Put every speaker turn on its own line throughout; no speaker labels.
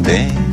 bem.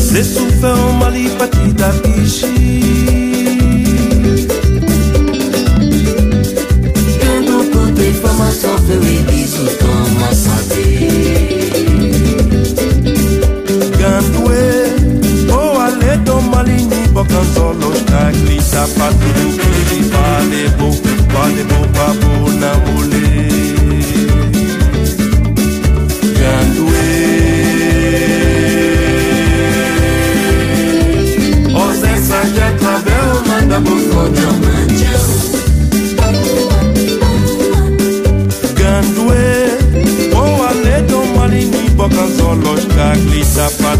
Se sultão malipati da bichi
Tendo
quanto e
fama sofreu e bisu toma
sabe Gandue o oh, aleto malini bocanzolo na glissa patrão Gandwe, oh, a little money, me buckles all lost, I glitter, but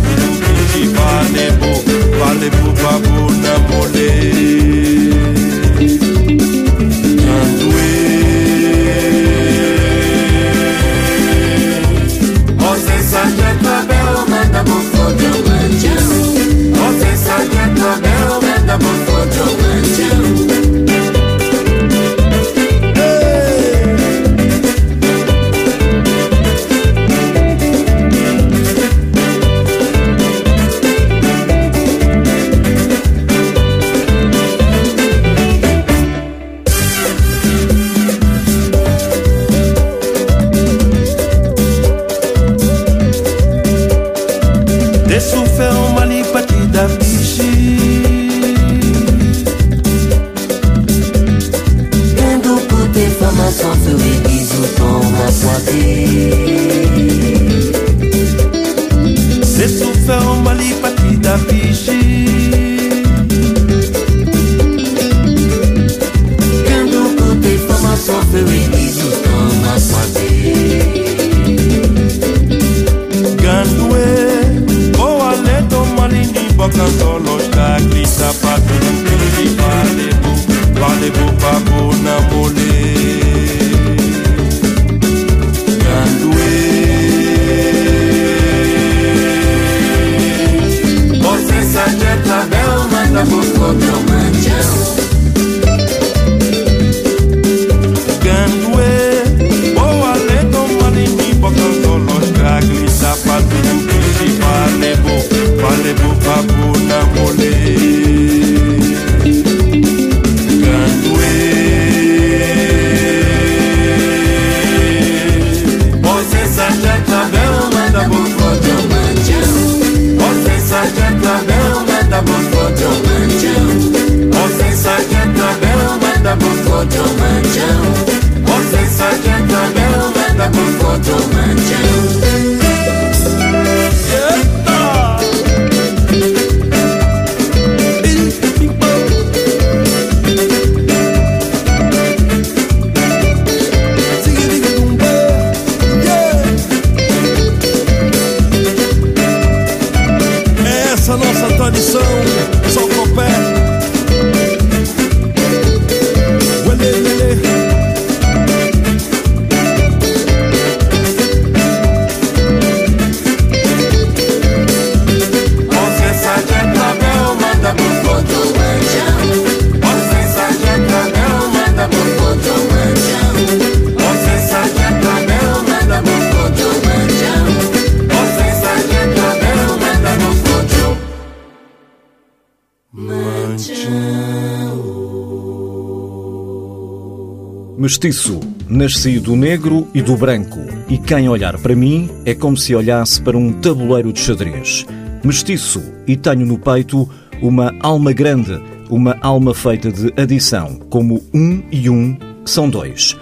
Mestiço, nasci do negro e do branco, e quem olhar para mim é como se olhasse para um tabuleiro de xadrez. Mestiço, e tenho no peito uma alma grande, uma alma feita de adição, como um e um são dois.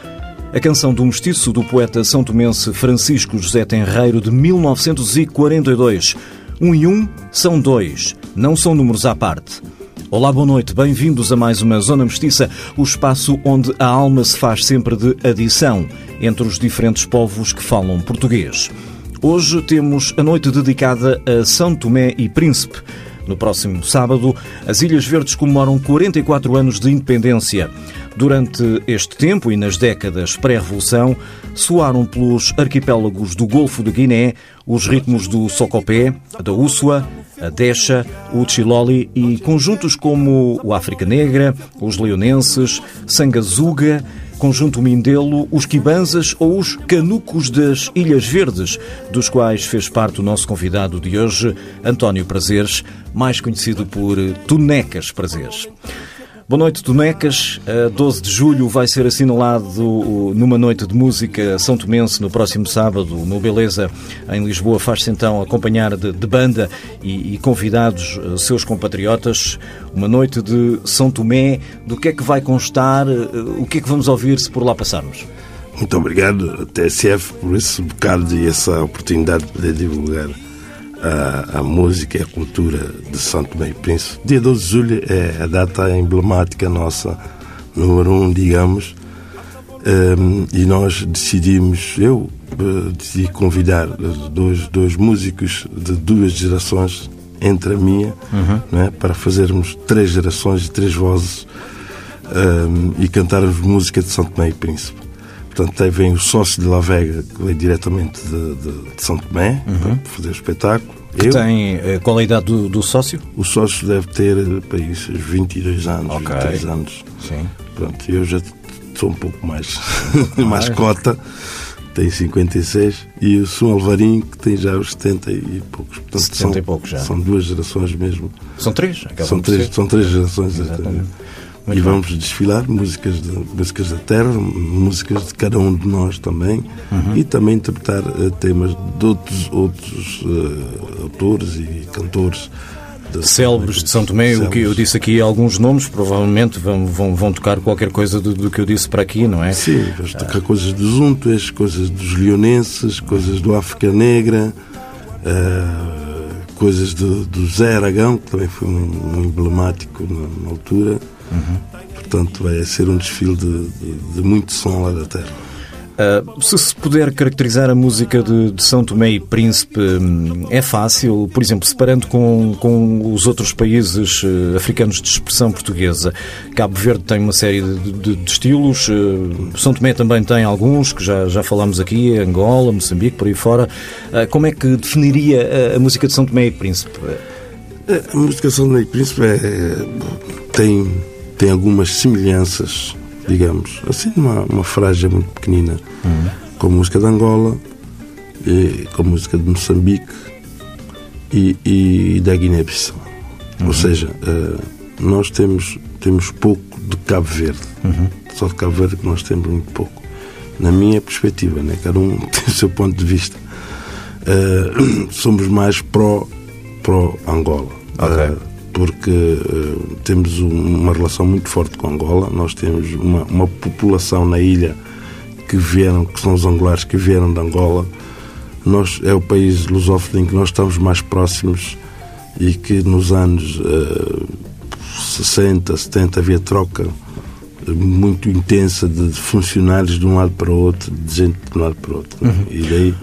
A canção do mestiço do poeta são tomense Francisco José Tenreiro de 1942. Um e um são dois, não são números à parte. Olá, boa noite, bem-vindos a mais uma Zona Mestiça, o espaço onde a alma se faz sempre de adição entre os diferentes povos que falam português. Hoje temos a noite dedicada a São Tomé e Príncipe. No próximo sábado, as Ilhas Verdes comemoram 44 anos de independência. Durante este tempo e nas décadas pré-revolução, soaram pelos arquipélagos do Golfo de Guiné os ritmos do Socopé, da Ússua, a Deixa, o Chiloli e conjuntos como o África Negra, os Leonenses, Sangazuga, Conjunto Mindelo, os Quibanzas ou os Canucos das Ilhas Verdes, dos quais fez parte o nosso convidado de hoje, António Prazeres, mais conhecido por Tunecas Prazeres. Boa noite, Tonecas. A 12 de julho vai ser assinalado numa noite de música São Tomense no próximo sábado, no Beleza, em Lisboa. Faz-se então acompanhar de, de banda e, e, convidados eh, seus compatriotas. Uma noite de São Tomé. Do que é que vai constar? Eh, o que é que vamos ouvir se por lá passarmos?
Muito obrigado, TSF, por esse bocado e essa oportunidade de poder divulgar a, a, música e a cultura de Santo Tomé e Príncipe. Dia 12 de julho é a data emblemática nossa, número um, digamos, um, e nós decidimos, eu uh, decidi convidar dois, dois músicos de duas gerações entre a minha, uhum. né, para fazermos três gerações e três vozes um, e cantarmos música de Santo Tomé e Príncipe. Portanto, aí vem o sócio de La Vega, que veio diretamente de, de, de São Tomé, uhum. para fazer o espetáculo.
Que Eu, tem, eh, qual a idade do, do, sócio?
O sócio deve ter, para isso, 22 anos, okay. 23 anos.
Sim.
Pronto, eu já sou um pouco mais, mais cota, tenho 56, e o São Alvarinho, que tem já os 70 e poucos.
Portanto, 70 são, e poucos já.
São duas gerações mesmo.
São três?
São três, são três gerações, exatamente. Muito e bom. vamos desfilar músicas, de, músicas da terra, músicas de cada um de nós também, uhum. e também interpretar uh, temas de outros, outros uh, autores e cantores.
Célebres de São Tomé, o que eu disse aqui alguns nomes, provavelmente vão, vão, vão tocar qualquer coisa do, do, que eu disse para aqui, não é?
Sim, vamos tocar ah. coisas dos Untues, coisas dos Leonenses, coisas do África Negra, uh, coisas do, do Zé Aragão, que também foi um, um emblemático na, na altura. Uhum. Portanto, vai ser um desfile de, de, de muito som lá da terra.
Uh, se se puder caracterizar a música de, de, São Tomé e Príncipe, hum, é fácil, por exemplo, separando com, com os outros países uh, africanos de expressão portuguesa. Cabo Verde tem uma série de, de, de estilos, uh, São Tomé também tem alguns, que já, já falámos aqui, Angola, Moçambique, por aí fora. como é que definiria a, a, música de São Tomé e Príncipe?
A música de São Tomé e Príncipe é, tem tem algumas semelhanças, digamos, assim, uma, uma frase muito pequenina, uhum. com a música de Angola, e, com a música de Moçambique e, e da Guiné-Bissau. Uhum. Ou seja, uh, nós temos, temos pouco de Cabo Verde. Uhum. Só de Cabo Verde que nós temos muito pouco. Na minha perspectiva, né? cada um tem o seu ponto de vista. Uh, somos mais pró-Angola. Pró okay. uh, porque uh, temos uma relação muito forte com Angola. Nós temos uma, uma, população na ilha que vieram, que são os angolares que vieram de Angola. Nós é o país lusófono em que nós estamos mais próximos e que nos anos uh, 60, 70 havia troca muito intensa de funcionários de um lado para o outro, de gente de um lado para o outro. Uhum. E daí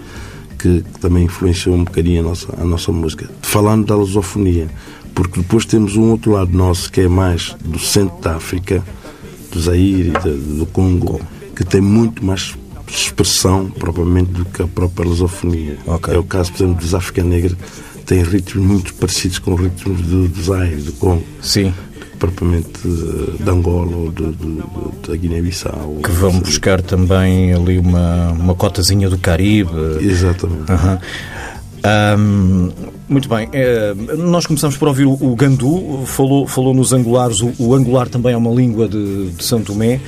que, que, também influenciou um bocadinho a nossa, a nossa música. Falando da lusofonia, porque depois temos um outro lado nosso que é mais do centro da África, do Zaire e do Congo, que tem muito mais expressão propriamente do que a própria lusofonia. Okay. É o caso, por exemplo, dos África Negra, tem ritmos muito parecidos com ritmos do, do Zaire, do Congo.
Sim
propriamente de Angola ou de, de, da Guiné-Bissau.
Que vão buscar também ali uma, uma cotazinha do Caribe.
Exatamente.
Uhum. Um, muito bem, é, nós começamos por ouvir o, o Gandu, falou, falou nos angulares, o, o, angular também é uma língua de, de São Tomé.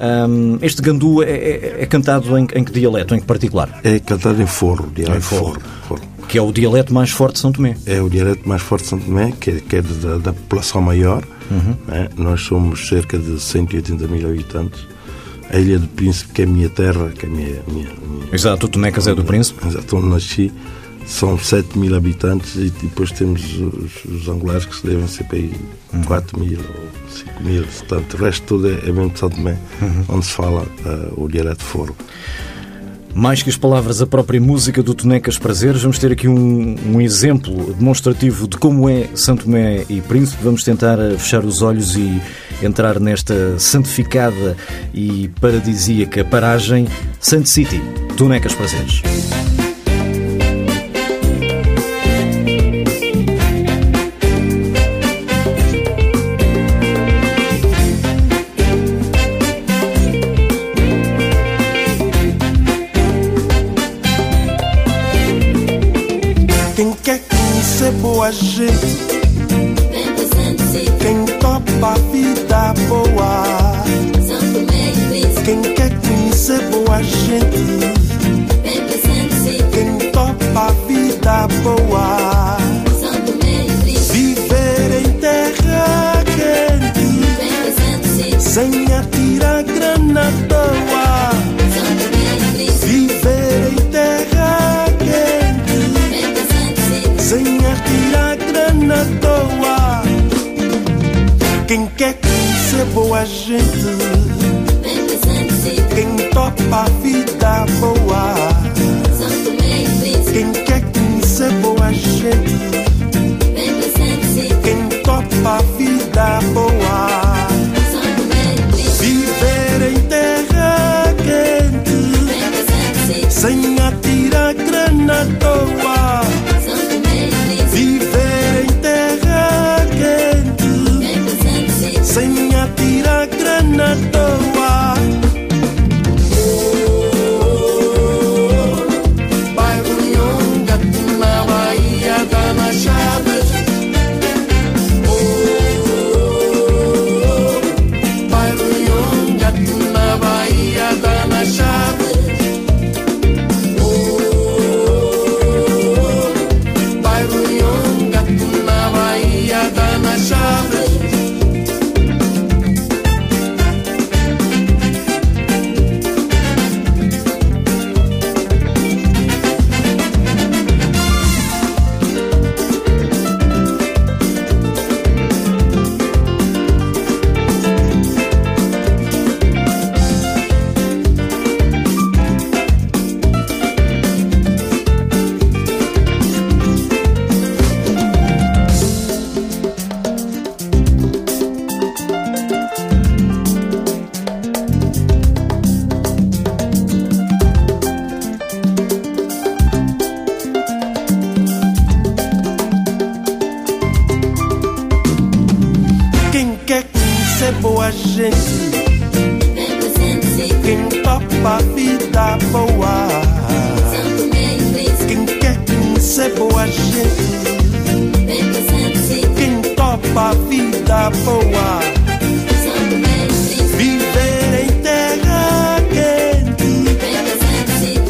Ahm, este gandu é, é- é cantado em, em que dialeto, em que particular?
É cantado em forro, dialeto
Em forro.
forro.
Que é o dialeto mais forte de São Tomé.
É o dialeto mais forte de São Tomé, que é, que é da, da população maior. né? Nós somos cerca de 180 mil habitantes. A Ilha do Príncipe, que é a minha terra, que é a minha, minha, minha
Exato, o Tomé Casé do Príncipe.
Exato, onde nasci, são 7 mil habitantes e depois temos os, os angulares que se devem ser para aí 4 mil ou 5 mil. Portanto, o resto todo é, é mesmo de São Tomé, onde se fala ah, o dialeto foro.
Mais que as palavras, a própria música do Tonecas Prazeres. Vamos ter aqui um, um exemplo demonstrativo de como é Santo Tomé e Príncipe. Vamos tentar eh, fechar os olhos e entrar nesta santificada e paradisíaca paragem Saint City, Tonecas Prazeres.
Boa gente, Quer conhecer boa gente, quem topa a vida boa. Quem quer conhecer boa gente, quem topa a vida boa. Viver em terra quente, sem atirar grana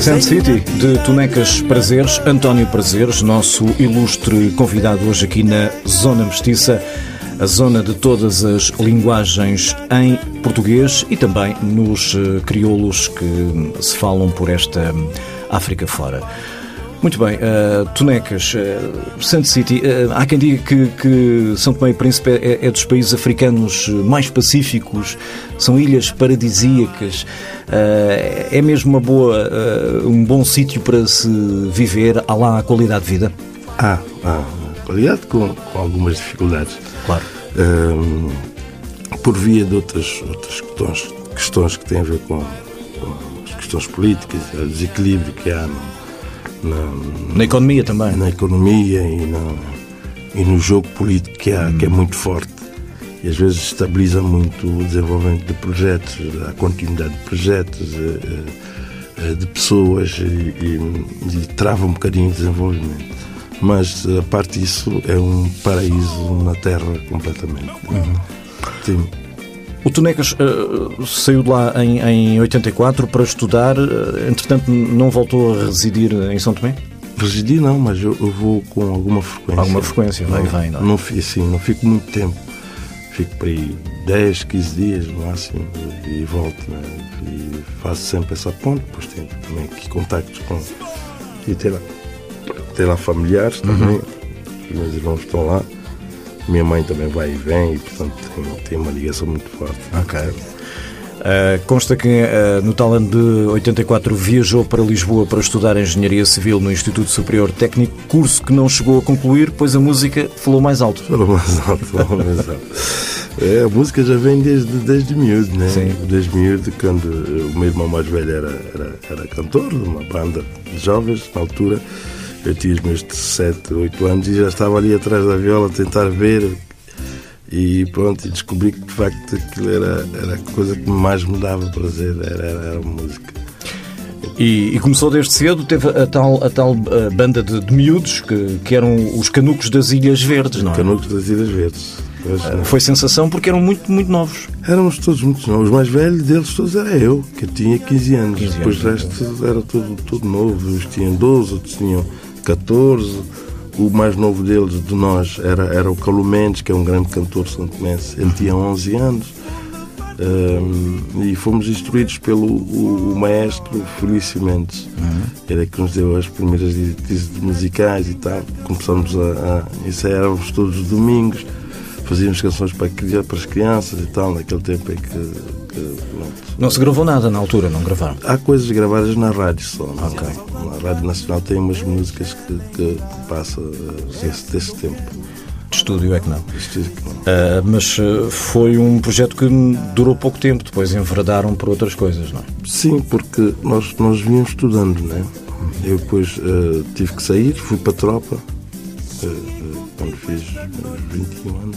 Saint City, de Tonecas Prazeres, António Prazeres, nosso ilustre convidado hoje aqui na Zona Mestiça, a zona de todas as linguagens em português e também nos eh, crioulos que se falam por esta África fora. Muito bem, eh, Tonecas, uh, Saint City, eh, há quem diga que, que São Tomé e Príncipe é, é dos países africanos mais pacíficos, são ilhas paradisíacas, eh, é mesmo uma boa, um bom sítio para se viver, há lá a qualidade de vida?
Há, há qualidade com, com algumas dificuldades.
Claro.
Hum, por via de outras, outras questões, questões que têm a ver com, com as questões políticas, o desequilíbrio que há no- na,
Na economia também.
na economia e no, e no jogo político que há, que é muito forte. E às vezes estabiliza muito o desenvolvimento de projetos, a continuidade de projetos, eh, eh, de pessoas e, e- e trava um bocadinho o desenvolvimento. Mas a parte disso é um paraíso na Terra completamente. Tem-
O Tonecas eh, saiu de lá em, em 84 para estudar, eh, entretanto não voltou a residir em São Tomé?
Residi não, mas eu, eu vou com alguma frequência.
Alguma frequência, vai e vem, não é?
Não, assim, não fico muito tempo. Fico para aí 10, 15 dias no máximo e volto. Né? E faço sempre essa ponte, depois tenho também aqui contactos com. E ter lá, ter lá familiares também. Meus irmãos estão lá. Minha mãe também vai e vem e, portanto, tem, tem uma ligação muito forte.
Ok. Uh, consta que uh, no tal ano de 84 viajou para Lisboa para estudar Engenharia Civil no Instituto Superior Técnico, curso que não chegou a concluir, pois a música falou mais alto.
Falou mais alto, falou mais alto. É, a música já vem desde, desde miúdo, né?
Sim.
Desde miúdo, quando o meu irmão mais velho era, era, era cantor de uma banda de jovens, na altura. Eu tinha os meus 7, 8 anos e já estava ali atrás da viola a tentar ver. E pronto, e descobri que de facto aquilo era, era a coisa que mais me dava prazer, era, era, a música.
E, e começou desde cedo, teve a tal, a tal uh, banda de, de miúdos que, que eram os canucos das Ilhas Verdes, não é?
Canucos das Ilhas Verdes. Pois,
Uh, Foi sensação porque eram muito, muito novos.
Éramos todos muito novos. Os mais velhos deles todos era eu, que eu tinha 15 anos.
15
Depois
anos,
o resto era tudo, tudo novo. Uns tinham 12, outros tinham 14. O mais novo deles, de nós, era, era o Calu Mendes, que é um grande cantor santomense. Ele tinha 11 anos. Ahm, e fomos instruídos pelo o, o maestro Felício Mendes. Ele é que nos deu as primeiras diretrizes musicais e tal. Começamos a, a ensaiávamos todos os domingos fazíamos canções para, para as crianças e tal, naquele tempo em que, que.
Não se gravou nada na altura, não gravaram?
Há coisas gravadas na rádio só. não é? Na Rádio Nacional tem umas músicas que, que, que passa eh, desse, desse tempo.
De estúdio é que não.
É que não.
Uh, mas uh, foi um projeto que durou pouco tempo, depois enverdaram por outras coisas, não é?
Sim, porque nós, nós vínhamos estudando, né? Eu depois eh, tive que sair, fui para a tropa, eh, eh, quando fiz uns 21 anos.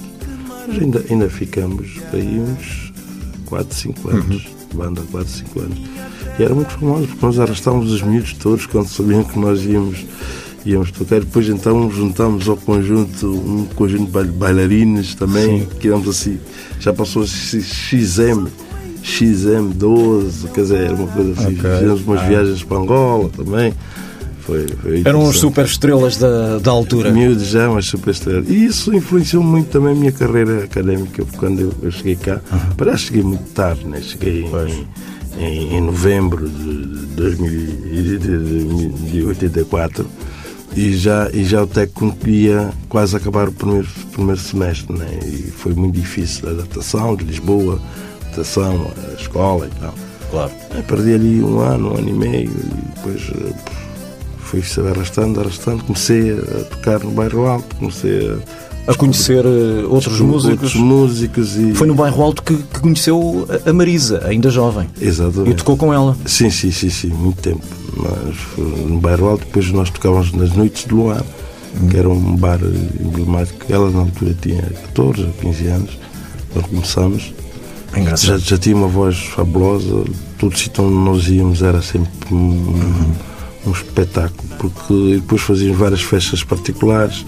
Mas ainda, ainda ficamos aí uns 4, 5 anos, banda 4, 5 anos. E era muito famoso, porque nós arrastávamos os miúdos todos quando sabiam que nós íamos, íamos tocar. Depois então juntámos ao conjunto, um conjunto de bail- bailarinos também, que éramos assim, já passou XM. XM12, quer dizer, era uma coisa assim.
Ok.
Fizemos umas
Ah.
viagens para Angola também. Foi, foi
Eram
interessante.
super estrelas da, da altura.
Miúdos já, mas super estrela. E isso influenciou muito também a minha carreira académica, porque quando eu, eu cheguei cá, para cheguei muito tarde, né? cheguei em, em, em novembro de, 2000 e de, de 84 e já, e já o técnico ia quase acabar o primeiro, primeiro semestre, né? e foi muito difícil a adaptação de Lisboa, adaptação à escola e tal.
Claro.
Eu perdi ali um ano, um ano e meio, e depois eh, foi-se arrastando, arrastando. Comecei a tocar no bairro alto, comecei a.
A conhecer uh, outros músicos.
Outros músicos e.
Foi no bairro Alto que, que conheceu a- Marisa, ainda jovem. E
Exatamente.
tocou com ela.
Sim, sim, sim, sim, muito tempo. Mas foi no bairro alto, depois nós tocávamos nas Noites de Luar, que era um bar emblemático. Ela na altura tinha 14 ou 15 anos, nós começamos.
É engraçado.
Já, já tinha uma voz fabulosa, todo sítio onde nós íamos era sempre um, um espetáculo, porque depois fazíamos várias festas particulares.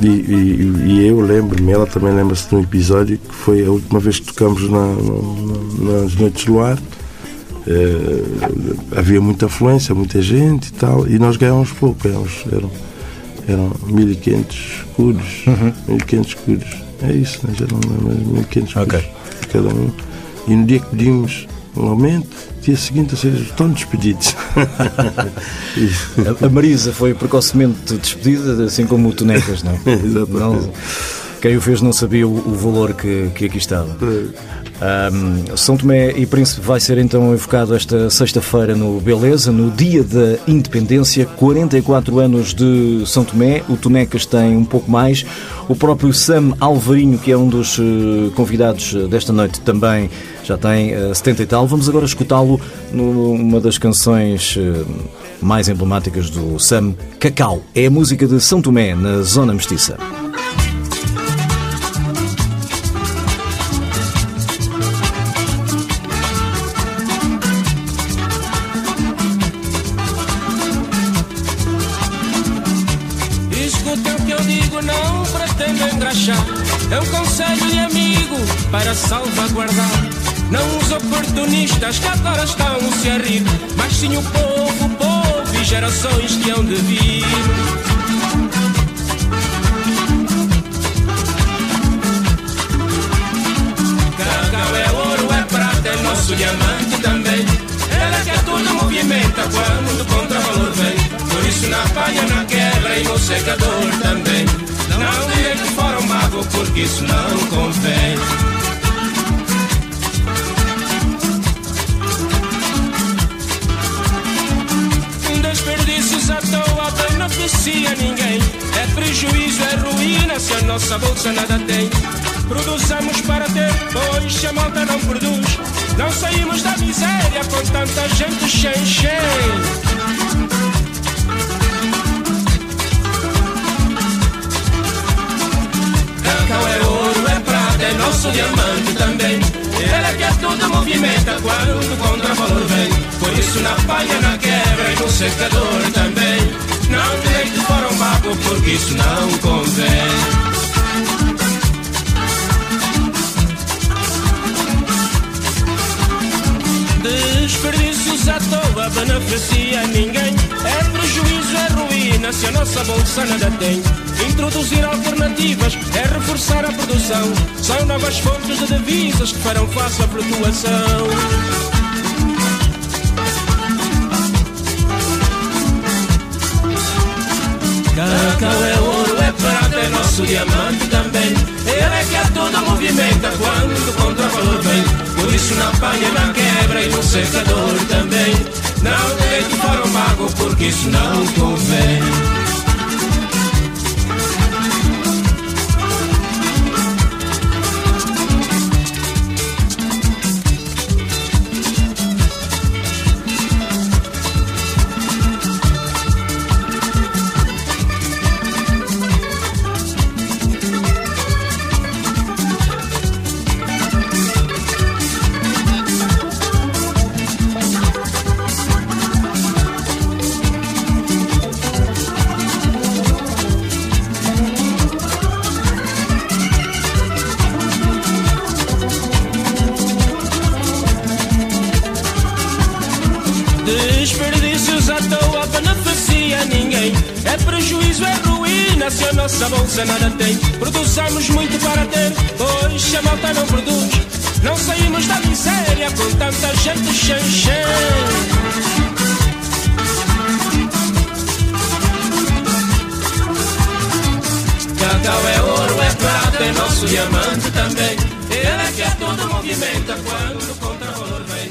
E, e- e eu lembro-me, ela também lembra-se de um episódio que foi a última vez que tocamos na- na- nas Noites do Luar. Eh, havia muita afluência, muita gente e tal, e nós ganhávamos pouco, ganhávamos, eram, eram 1500 escudos, 1500 escudos, é isso, né? já não lembro, 1500 escudos
Ok.
cada um. E no dia que pedimos um aumento, dia seguinte, seja, estão despedidos.
A- Marisa foi precocemente despedida, assim como o Tonecas, não é?
Exatamente.
Não- quem o fez não sabia o, o valor que, que aqui estava. Ahm, São Tomé e Príncipe vai ser então evocado esta sexta-feira no Beleza, no dia da independência, 44 anos de São Tomé, o Tonecas tem um pouco mais, o próprio Sam Alvarinho, que é um dos eh, convidados eh, desta noite, também já tem eh, 70 e tal. Vamos agora escutá-lo numa das canções eh, mais emblemáticas do Sam, Cacau. É a música de São Tomé, na Zona Mestiça.
Nosso diamante também. Ela que é tudo movimenta quando o contravalor vem. Por isso na palha, na quebra e no secador também. Não deite fora um mago, porque isso não convém. Desperdícios à toa beneficia ninguém. É prejuízo, é ruína se a nossa bolsa nada tem. Introduzir alternativas é reforçar a produção. São novas fontes de divisas que farão face à flutuação. Cacau é ouro, é prata, é nosso diamante também. Ele é que a tudo movimenta quando o contravalor vem. Por isso na palha, na quebra e no secador também. Não deite para o mago, porque isso não convém. Nosso diamante também. Que é todo movimenta quando o contravalor vem.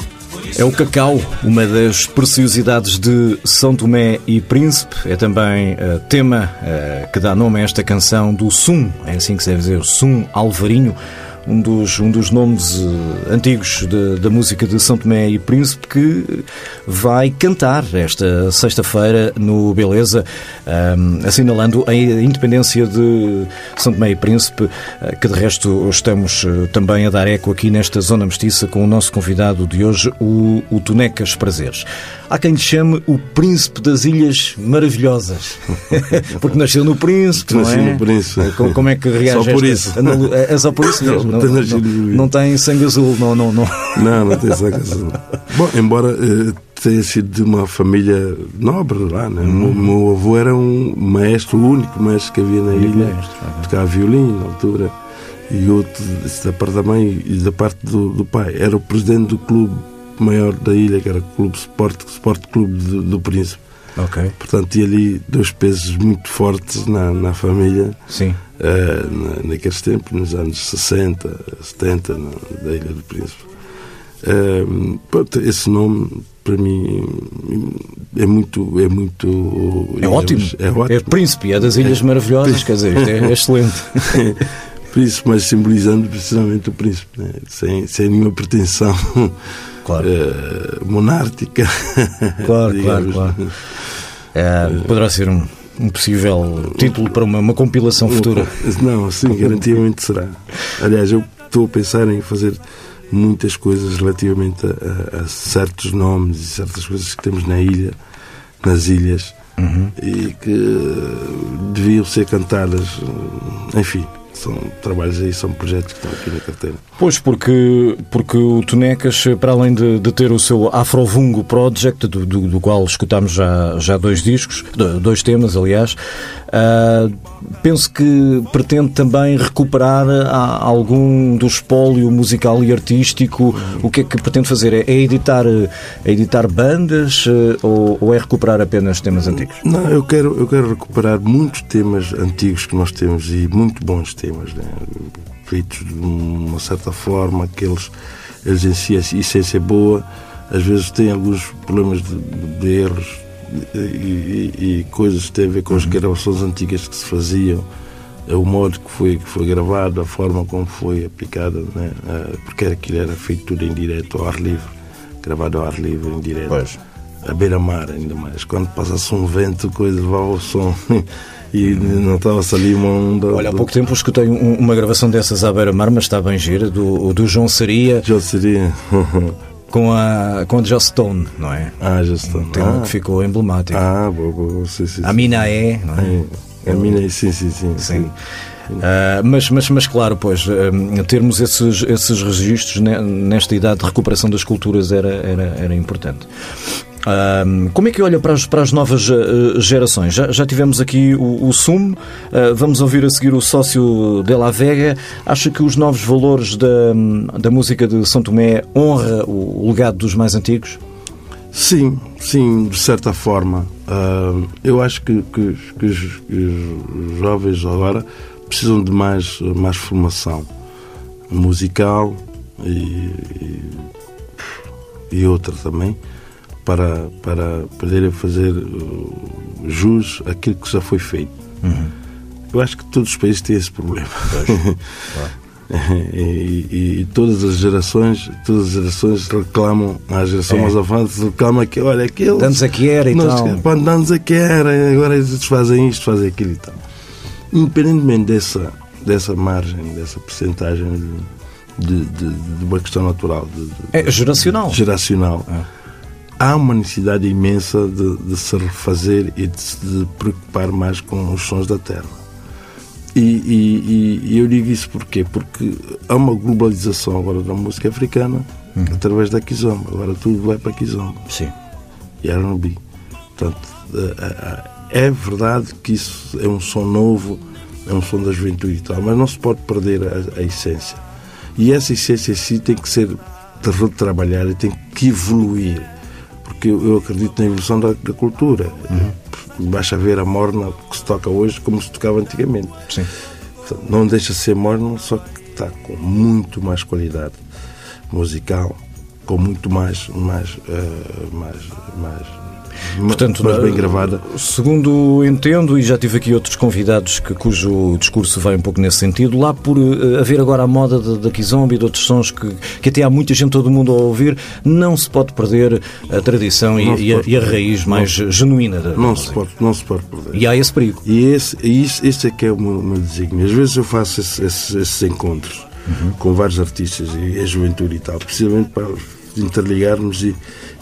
É o cacau, uma das preciosidades de São Tomé e Príncipe. É também eh, tema eh, que dá nome a esta canção do Sum, é assim que se deve dizer, Sum Alvarinho, um dos, um dos nomes eh, antigos da música de São Tomé e Príncipe, que vai cantar esta sexta-feira no Beleza, ahm, assinalando a independência de São Tomé e Príncipe, eh, que de resto estamos eh, também a dar eco aqui nesta zona mestiça com o nosso convidado de hoje, o, o Tonecas Prazeres. Há quem lhe chame o Príncipe das Ilhas Maravilhosas, porque nasceu no Príncipe, não é?
no Príncipe.
Como, como é que reage
Só por isso.
analu- É só por isso mesmo.
Não,
Não, não, não tem sangue azul, não, não, não.
Não, não tem essa razão. Bom, embora eh, tenha sido de uma família nobre lá, né? O meu- meu avô era um maestro, o único maestro que havia na ilha,
maestro,
tocava violino na altura, e outro da parte da mãe e da parte do, do pai. Era o presidente do clube maior da ilha, que era o Clube Sport, Sport Clube do, do Príncipe.
Ok,
Portanto, tinha ali dois pesos muito fortes na, na família.
sim.
na- naqueles tempos, nos anos 60, 70, na, da Ilha do Príncipe. Eh, pronto, esse nome, para mim, é muito. É, muito,
É ótimo.
É ótimo.
Príncipe, é das Ilhas Maravilhosas, quer dizer, isto é excelente.
Príncipe, mas simbolizando precisamente o príncipe, né? sem, sem nenhuma pretensão
Claro.
eh, monárquica.
Claro, claro,
digamos.
claro. É, poderá ser um, um possível título para uma, uma compilação futura.
Não, sim, garantidamente será. Aliás, eu estou a pensar em fazer muitas coisas relativamente a, a- a certos nomes e certas coisas que temos na ilha, nas ilhas,
Uhum.
e que deviam ser cantadas, enfim, são trabalhos aí, são projetos que estão aqui na carteira.
Pois, porque, porque o Tonecas, para além de, de ter o seu Afrovungo Project, do, do, do qual escutámos já, já dois discos, do- dois temas, aliás, ah, penso que pretende também recuperar ah, algum do espólio musical e artístico. O que é que pretende fazer? É, é editar, eh, é editar bandas eh, ou, ou é recuperar apenas temas antigos?
Não, eu quero, eu quero recuperar muitos temas antigos que nós temos e muito bons temas, né? feitos de uma certa forma, que eles, eles em si, a essência é boa, às vezes têm alguns problemas de, de erros e, e- coisas que têm a ver com as gravações antigas que se faziam, é o modo que foi, que foi gravado, a forma como foi aplicada, né? Ah, porque aquilo era feito tudo em direto, ao ar livre, gravado ao ar livre, em direto
Pois.
a beira-mar ainda mais. Quando passasse um vento, coisa levava o som e não estava-se ali uma onda.
Olha, há pouco tempo escutei um- uma gravação dessas à beira-mar, mas está bem gira, do, do João Saria
Já seria.
com a, com a Joss Stone, não é?
ah, está.
Um tema
Ah,
que ficou emblemático.
ah boa, boa, sim, sim.
a. Mina é, não é?
É, a mina, sim, sim, sim.
Sim. Ah, mas, mas, mas claro, pois, ah, termos esses, esses registros ne- nesta idade de recuperação das culturas era, era, era importante. Ah, como é que olha para as, para as novas ah, gerações? Já, já tivemos aqui o, o ah, vamos ouvir a seguir o sócio de La Vega. Acha que os novos valores da, da música de São Tomé honra o, o legado dos mais antigos?
Sim, sim, de certa forma. Ah, eu acho que, que, que os, que os jovens agora precisam de mais, mais formação musical e, e, e outra também para, para poderem fazer uh, jus àquilo que já foi feito. Eu acho que todos os países têm esse problema. E, e- e todas as gerações, todas as gerações reclamam, a geração
É.
mais avante reclama que, olha, aquele.
Damos a que era e
nós,
tal.
Damos a que era, agora eles fazem isto, fazem aquilo e tal. Independentemente dessa, dessa margem, dessa percentagem de, de, de- de uma questão natural, de,
É geracional.
geracional, há uma necessidade imensa de, de se refazer e de se preocupar mais com os sons da terra. E, e- e eu digo isso porquê? Porque há uma globalização agora da música africana através da Kizomba. Agora tudo vai para Kizomba
Sim.
e R&B. Portanto, eh, eh, é verdade que isso é um som novo, é um som da juventude e tal, mas não se pode perder a, a essência. E essa essência em si tem que ser retrabalhada e tem que evoluir. Porque eu, acredito na evolução da, da cultura. Basta ver a morna que se toca hoje como se tocava antigamente.
Sim.
Não deixa de ser morno, só que está com muito mais qualidade musical, com muito mais, mais, eh, mais, mais,
Portanto,
mais bem
eh,
gravada.
Segundo entendo, e já tive aqui outros convidados que, cujo discurso vai um pouco nesse sentido, lá por eh, haver agora a moda da- Kizomba e de outros sons que, que até há muita gente, todo mundo a ouvir, não se pode perder a tradição e,
Não
e a, e a raiz mais genuína da, da
Não se pode, não se pode perder.
E há esse perigo.
E esse, e isso, este é que é o meu, meu desígnio. Às vezes eu faço esse- esses, esses encontros com vários artistas e a juventude e tal, precisamente para interligarmos e,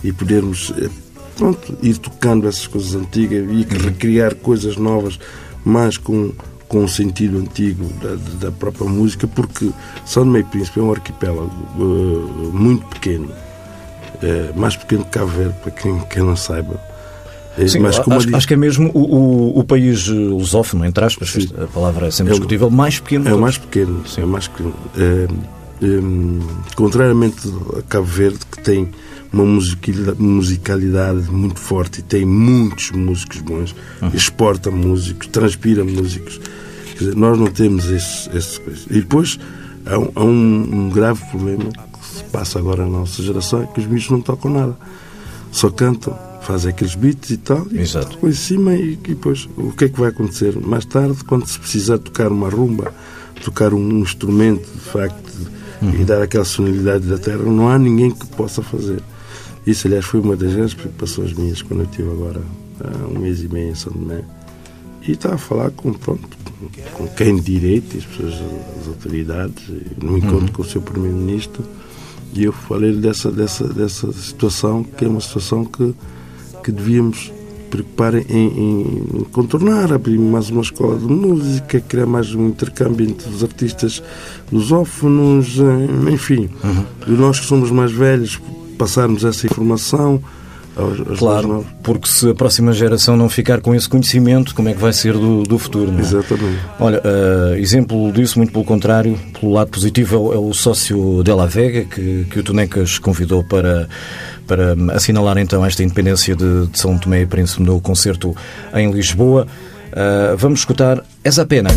e podermos eh, pronto, ir tocando essas coisas antigas e recriar coisas novas, mas com, com o sentido antigo da, da própria música, porque São Tomé e Príncipe é um arquipélago eh, muito pequeno, eh, mais pequeno que Cabo Verde, para quem, quem não saiba. Eh,
Sim,
mas
acho,
disse-
acho que é mesmo o, o- o país lusófono, entre aspas, a palavra é sempre
É
discutível, mais pequeno.
É o mais pequeno, é o mais pequeno. É, hum, contrariamente a Cabo Verde, que tem uma musicalidade, muito forte e tem muitos músicos bons, exporta músicos, transpira músicos. Quer dizer, nós não temos esses coisas. E depois há, um, há um- grave problema que se passa agora na nossa geração, é que os bichos não tocam nada. Só cantam, fazem aqueles beats e tal, e
Exato.
tocam em cima e, e depois o que é que vai acontecer? Mais tarde, quando se precisar tocar uma rumba, tocar um instrumento de facto e dar aquela sonoridade da terra, não há ninguém que possa fazer. Isso, aliás, foi uma das grandes preocupações minhas quando eu estive agora há um mês e meio em São Tomé. E estava a falar com, pronto, com, quem de direito, as pessoas, as autoridades, no encontro com o seu Primeiro-Ministro, e eu falei dessa, dessa, dessa situação, que é uma situação que, que devíamos preocupar em, em contornar, abrir mais uma escola de música, criar mais um intercâmbio entre os artistas lusófonos, eh, enfim. E nós que somos mais velhos, passarmos essa informação aos, aos
Claro, porque se a próxima geração não ficar com esse conhecimento, como é que vai ser do, do futuro? Não é?
Exatamente.
Olha, eh, exemplo disso, muito pelo contrário, pelo lado positivo, é o, é o sócio Della Vega, que, que o Tonecas convidou para, para assinalar então esta independência de, de São Tomé e Príncipe no concerto em Lisboa. Eh, vamos escutar essa pena.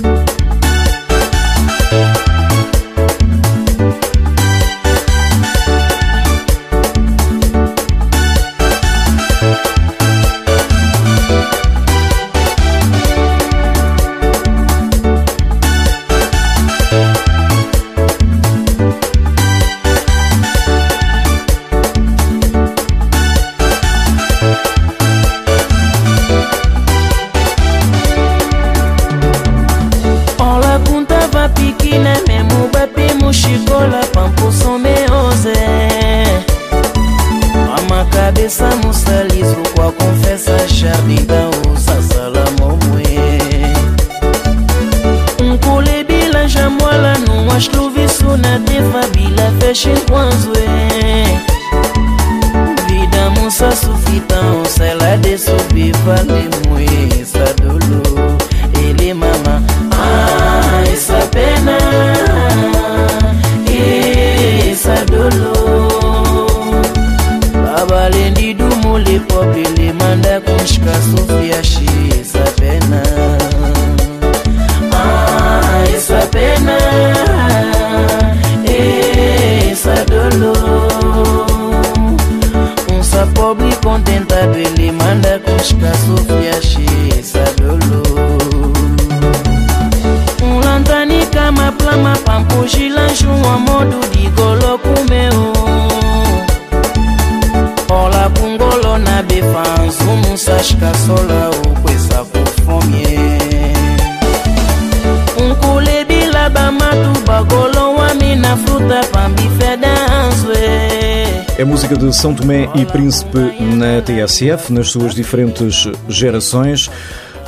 É música de São Tomé e Príncipe na TSF, nas suas diferentes gerações.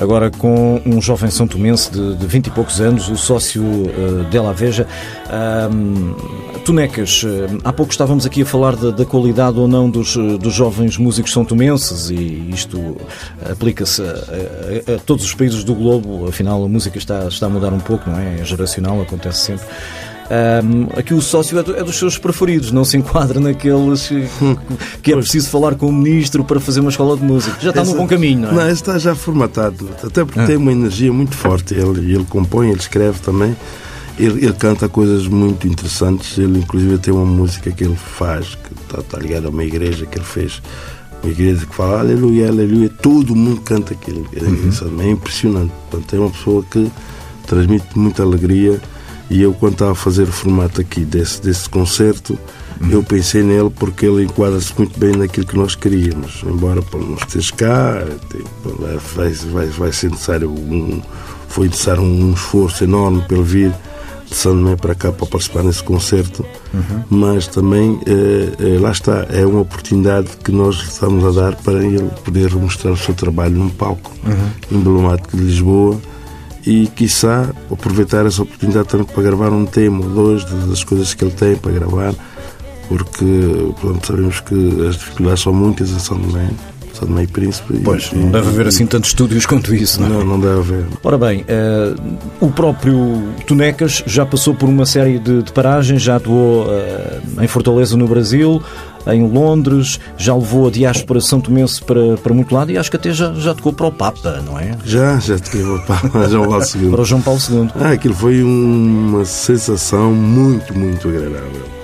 Agora com um jovem são tomense de, de 20 e poucos anos, o sócio uh, Della Veja. Ahm, Tonecas, eh, há pouco estávamos aqui a falar da, da qualidade ou não dos, eh, dos jovens músicos são tomenses e isto aplica-se a, a- a todos os países do globo, afinal a música está, está a mudar um pouco, não é? É geracional, acontece sempre. Ahm, aqui o sócio é, do- é dos seus preferidos, não se enquadra naqueles que, é preciso falar com o ministro para fazer uma escola de música. Já está no
Esse-
bom caminho, não é?
Não, está já formatado, até porque
Ah.
tem uma energia muito forte. Ele, ele compõe, ele escreve também, ele, ele canta coisas muito interessantes. Ele, inclusive, tem uma música que ele faz, que está, está ligada a uma igreja que ele fez. Uma igreja que fala aleluia, aleluia, todo mundo canta aquilo. É,
Uhum.
é impressionante. Portanto, é uma pessoa que transmite muita alegria. E eu, quando estava a fazer o formato aqui desse, desse concerto,
Uhum.
eu pensei nele porque ele enquadra-se muito bem naquilo que nós queríamos. Embora pô, não esteja cá, vai, vai, vai ser necessário um, foi necessário um esforço enorme para ele vir de São Tomé para cá para participar nesse concerto, mas também eh, eh, lá está, é uma oportunidade que nós estamos a dar para ele poder mostrar o seu trabalho num palco emblemático de Lisboa e, quiçá, aproveitar essa oportunidade também para gravar um tema ou dois das coisas que ele tem para gravar, porque portanto, sabemos que as dificuldades são muitas em São Tomé, São Tomé e Príncipe.
Pois,
e-
não deve haver
e-
assim tantos estúdios quanto isso, não é?
Não, não deve haver.
Ora bem, eh, o próprio Tonecas já passou por uma série de, de paragens, já atuou eh, em Fortaleza, no Brasil, em Londres, já levou a diáspora São Tomense para, para muito lado e acho que até já, já tocou para o Papa, não é?
Já, já te para João Paulo II.
Para o João Paulo II.
Ah, aquilo foi uma sensação muito, muito agradável.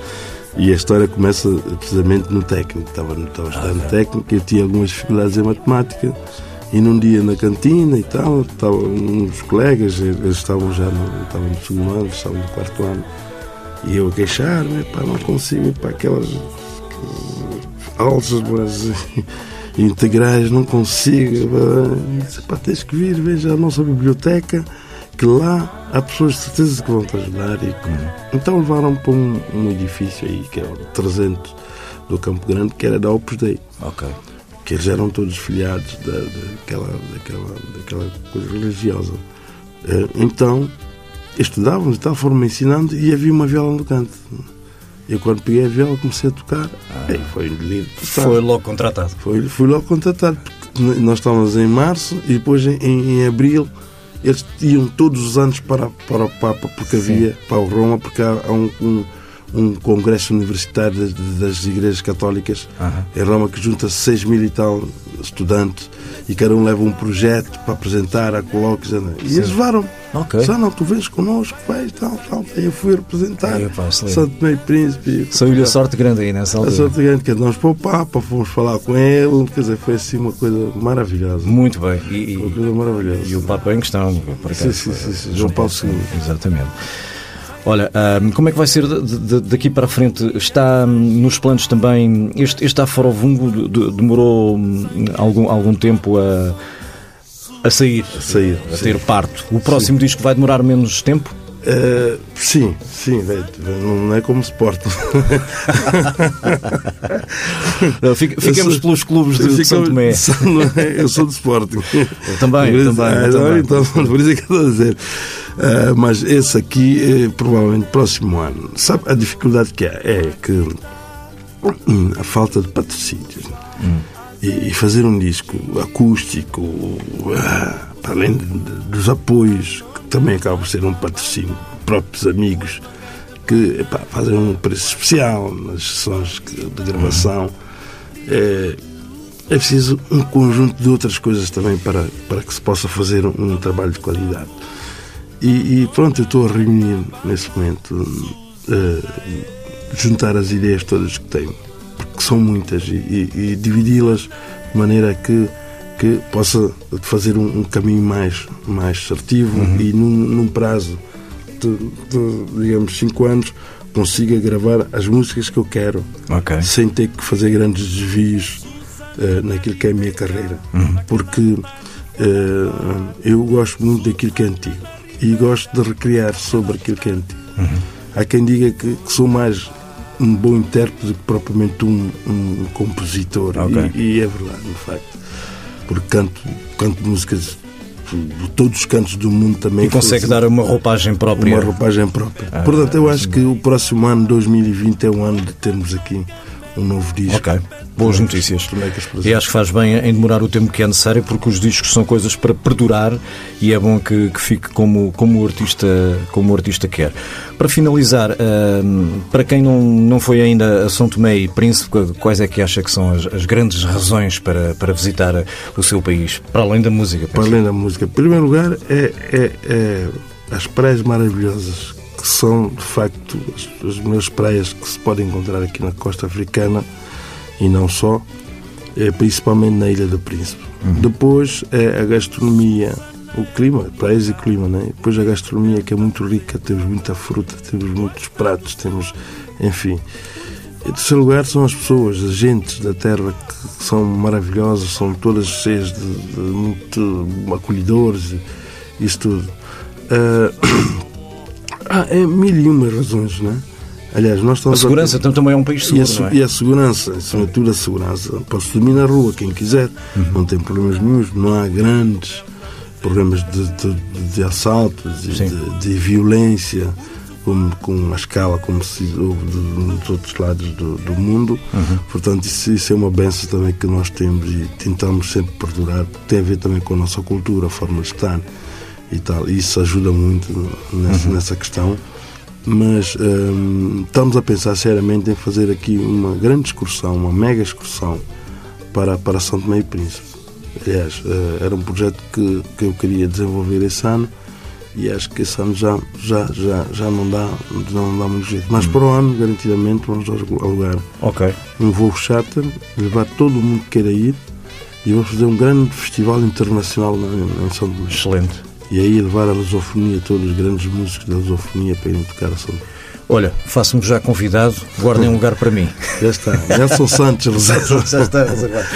E a história começa precisamente no técnico. Estava, estava estudando técnico, eu tinha algumas dificuldades em matemática. E num dia na cantina e tal, estavam uns colegas, eles estavam já no, estavam no segundo ano, estavam no quarto ano. E eu a queixar-me, pá, não consigo, pá, aquelas álgebras integrais, não consigo. pá. Disse, pá, tens que vir, veja a nossa biblioteca, que lá há pessoas de certeza que vão te ajudar. E, Então levaram-me para um, um edifício aí, que é o 300 do Campo Grande, que era da Opus Dei
Ok.
que eles eram todos filiados da, daquela, daquela, daquela coisa religiosa. Eh, Então, estudávamos e tal, foram-me ensinando e havia uma viola no canto. Eu, quando peguei a viola, comecei a tocar. Ei, foi lindo.
Foi logo contratado.
Foi, fui logo contratado, porque nós estávamos em março e depois em, em, em abril eles iam todos os anos para, para o Papa, porque havia, para o Roma, porque há, há um, um, um congresso universitário das, igrejas católicas
Aham.
em Roma que junta 6 mil e tal estudantes e cada um leva um projeto para apresentar a colóquios. E eles levaram.
Ok.
Só não, tu vens connosco, vais, tal, tal. Eu fui representar. Santo Tomé e Príncipe.
Saiu-lhe a sorte grande aí nessa
A
altura.
sorte grande que nós para o Papa, fomos falar com ele, quer dizer, foi assim uma coisa maravilhosa.
Muito bem. E,
Uma coisa maravilhosa.
e o Papa em questão, por acaso.
Sim, sim, sim, sim, João Paulo II.
Exatamente. Olha, ahm, como é que vai ser de- de- daqui para a frente? Está hum, nos planos também. Este, este Aforovungo de- de- demorou hum, algum, algum tempo a, a sair,
A sair,
a
sim.
ter parto. O próximo disco vai demorar menos tempo?
Eh, sim, sim, não é como Sport.
Não, fica- Fiquemos
Eu sou-
pelos clubes de, de São Tomé.
É? Eu sou do Sporting.
Também,
Por isso-
também,
ah,
também.
Então, por isso é que eu estou a dizer. Ah, mas esse aqui, eh, provavelmente, próximo ano. Sabe a dificuldade que há? É que hum, a falta de patrocínios. né?
Hum.
E, e fazer um disco acústico, para além de- de- dos apoios, também acaba por ser um patrocínio, próprios amigos, que epá, fazem um preço especial nas sessões de gravação. É, é preciso um conjunto de outras coisas também para, para que se possa fazer um, um trabalho de qualidade. E, e pronto, eu estou a reunir nesse momento, eh, juntar as ideias todas que tenho, porque são muitas, e, e- e dividi-las de maneira que, que possa fazer um, um caminho mais, mais assertivo e num, num prazo de, de, digamos, 5 anos consiga gravar as músicas que eu quero
Ok.
sem ter que fazer grandes desvios eh, naquilo que é a minha carreira. Porque eh, eu gosto muito daquilo que é antigo e gosto de recriar sobre aquilo que é antigo. Há quem diga que, que sou mais um bom intérprete do que propriamente um, um compositor.
Ok.
E, e é verdade, de facto. Porque canto, canto músicas de todos os cantos do mundo também.
E consegue
assim.
dar uma roupagem própria.
Uma roupagem própria.
Ah,
Portanto, eu acho que o próximo ano, 2020, é o ano de termos aqui um novo disco.
Ok, boas notícias. E acho que faz bem em demorar o tempo que é necessário, porque os discos são coisas para perdurar e é bom que, que fique como, como, o artista, como o artista quer. Para finalizar, hum, para quem não, não foi ainda a São Tomé e Príncipe, quais é que acha que são as, as grandes razões para, para visitar o seu país, para além da música?
Para além da música, em primeiro lugar, é, é- é as praias maravilhosas, que são, de facto, as, as melhores praias que se podem encontrar aqui na costa africana e não só, é, principalmente na Ilha do Príncipe. Depois é a gastronomia, o clima, praias e clima, né? Depois a gastronomia que é muito rica, temos muita fruta, temos muitos pratos, temos, enfim. Em terceiro lugar são as pessoas, as gentes da terra que são maravilhosas, são todas cheias de, de muito acolhedores e isso tudo. Ah, é mil e uma razões, não é? Aliás, nós
A
estamos
segurança então, também é um país
e a,
seguro,
su-
é?
e a segurança, acima de tudo a segurança. Pode-se dormir na rua, quem quiser,
Uhum.
não tem problemas nenhums, não há grandes problemas de, de, de assaltos e de, de violência como, com a escala como se houve nos outros lados do, do mundo.
Uhum.
Portanto, isso, isso é uma benção também que nós temos e tentamos sempre perdurar, porque tem a ver também com a nossa cultura, a forma de estar e tal. E isso ajuda muito nessa,
Uhum.
nessa questão mas hum, estamos a pensar seriamente em fazer aqui uma grande excursão, uma mega excursão para, para São Tomé e Príncipe. Aliás, eh, era um projeto que, que eu queria desenvolver esse ano e acho que esse ano já, já, já, já não, dá, não dá muito jeito. Mas para o ano, garantidamente, vamos alugar
Ok.
um voo charter, levar todo o mundo que queira ir e vamos fazer um grande festival internacional na- em São Tomé.
Excelente.
E aí levar a lusofonia, todos os grandes músicos da lusofonia para irem tocar a São.
Olha, faço-me já convidado, guardem um lugar para mim.
Já está. Nelson Santos, reserva.
Já está reservado.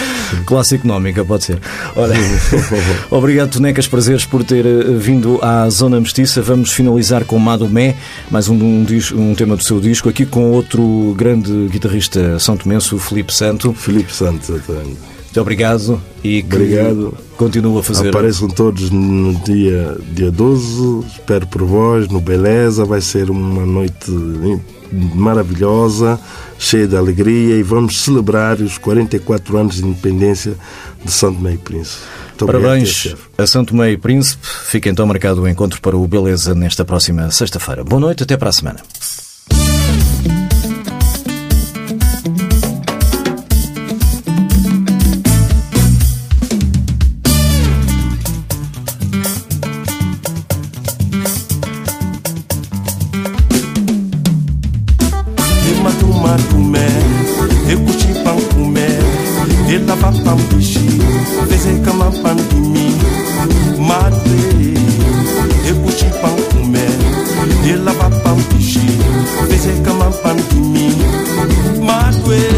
Classe económica, pode ser. Olha, obrigado, Tonecas, prazeres por ter eh, vindo à Zona Mestiça. Vamos finalizar com Madomé, mais um, um, um tema do seu disco, aqui com outro grande guitarrista são tomense, o Felipe Santo.
Filipe Santos, exatamente.
Muito obrigado e que
Obrigado.
continua a fazer.
Apareçam todos no dia, dia 12. Espero por vós, no Beleza. Vai ser uma noite maravilhosa, cheia de alegria. E vamos celebrar os 44 anos de independência de Santo Meio Príncipe. Muito
Parabéns a Santo Meio Príncipe. Fica então marcado o encontro para o Beleza nesta próxima sexta-feira. Boa noite, até para a semana.
with